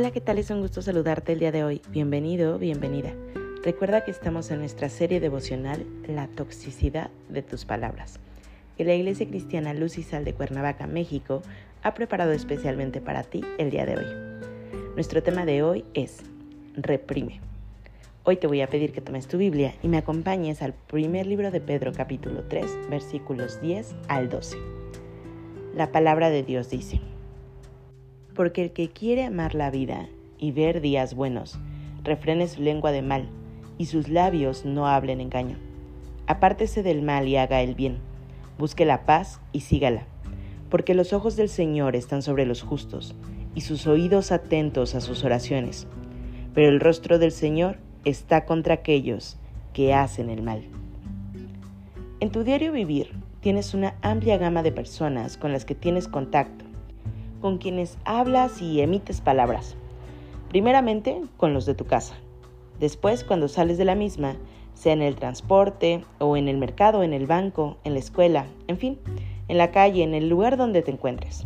Hola, ¿qué tal? Es un gusto saludarte el día de hoy. Bienvenido, bienvenida. Recuerda que estamos en nuestra serie devocional La toxicidad de tus palabras, que la Iglesia Cristiana Luz y Sal de Cuernavaca, México, ha preparado especialmente para ti el día de hoy. Nuestro tema de hoy es Reprime. Hoy te voy a pedir que tomes tu Biblia y me acompañes al primer libro de Pedro capítulo 3 versículos 10 al 12. La palabra de Dios dice, porque el que quiere amar la vida y ver días buenos, refrene su lengua de mal, y sus labios no hablen engaño. Apártese del mal y haga el bien. Busque la paz y sígala. Porque los ojos del Señor están sobre los justos, y sus oídos atentos a sus oraciones. Pero el rostro del Señor está contra aquellos que hacen el mal. En tu diario vivir tienes una amplia gama de personas con las que tienes contacto con quienes hablas y emites palabras. Primeramente con los de tu casa. Después cuando sales de la misma, sea en el transporte o en el mercado, en el banco, en la escuela, en fin, en la calle, en el lugar donde te encuentres.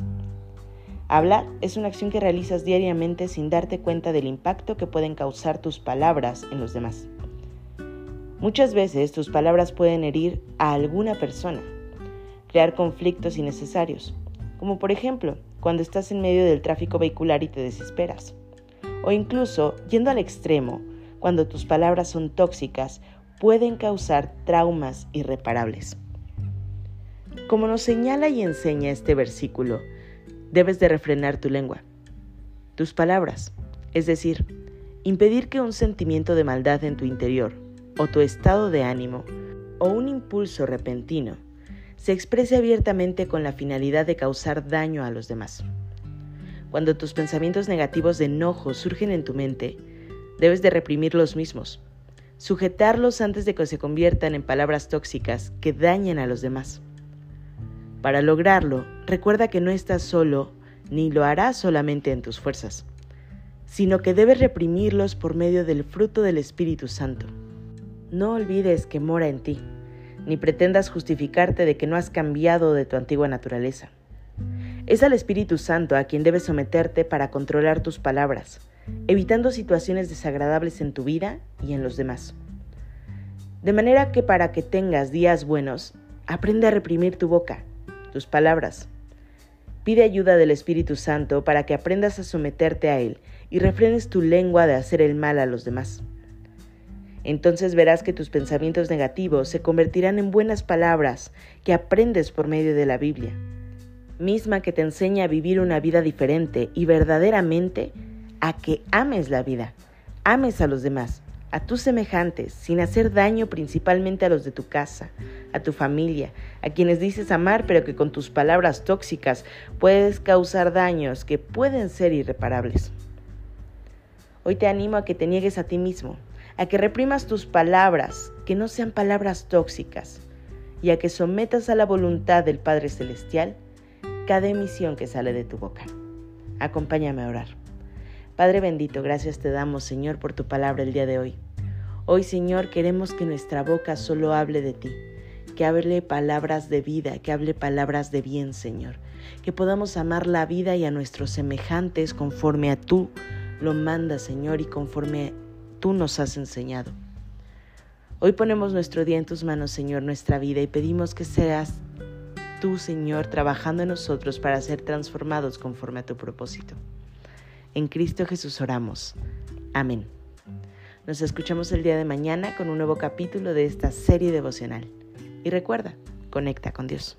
Hablar es una acción que realizas diariamente sin darte cuenta del impacto que pueden causar tus palabras en los demás. Muchas veces tus palabras pueden herir a alguna persona, crear conflictos innecesarios, como por ejemplo cuando estás en medio del tráfico vehicular y te desesperas. O incluso, yendo al extremo, cuando tus palabras son tóxicas, pueden causar traumas irreparables. Como nos señala y enseña este versículo, debes de refrenar tu lengua, tus palabras, es decir, impedir que un sentimiento de maldad en tu interior, o tu estado de ánimo, o un impulso repentino, se exprese abiertamente con la finalidad de causar daño a los demás. Cuando tus pensamientos negativos de enojo surgen en tu mente, debes de reprimir los mismos, sujetarlos antes de que se conviertan en palabras tóxicas que dañen a los demás. Para lograrlo, recuerda que no estás solo ni lo harás solamente en tus fuerzas, sino que debes reprimirlos por medio del fruto del Espíritu Santo. No olvides que mora en ti ni pretendas justificarte de que no has cambiado de tu antigua naturaleza. Es al Espíritu Santo a quien debes someterte para controlar tus palabras, evitando situaciones desagradables en tu vida y en los demás. De manera que para que tengas días buenos, aprende a reprimir tu boca, tus palabras. Pide ayuda del Espíritu Santo para que aprendas a someterte a Él y refrenes tu lengua de hacer el mal a los demás. Entonces verás que tus pensamientos negativos se convertirán en buenas palabras que aprendes por medio de la Biblia, misma que te enseña a vivir una vida diferente y verdaderamente a que ames la vida, ames a los demás, a tus semejantes, sin hacer daño principalmente a los de tu casa, a tu familia, a quienes dices amar pero que con tus palabras tóxicas puedes causar daños que pueden ser irreparables. Hoy te animo a que te niegues a ti mismo, a que reprimas tus palabras, que no sean palabras tóxicas, y a que sometas a la voluntad del Padre Celestial cada emisión que sale de tu boca. Acompáñame a orar. Padre bendito, gracias te damos, Señor, por tu palabra el día de hoy. Hoy, Señor, queremos que nuestra boca solo hable de ti, que hable palabras de vida, que hable palabras de bien, Señor, que podamos amar la vida y a nuestros semejantes conforme a tú lo mandas, Señor, y conforme tú nos has enseñado. Hoy ponemos nuestro día en tus manos, Señor, nuestra vida, y pedimos que seas tú, Señor, trabajando en nosotros para ser transformados conforme a tu propósito. En Cristo Jesús oramos. Amén. Nos escuchamos el día de mañana con un nuevo capítulo de esta serie devocional. Y recuerda, conecta con Dios.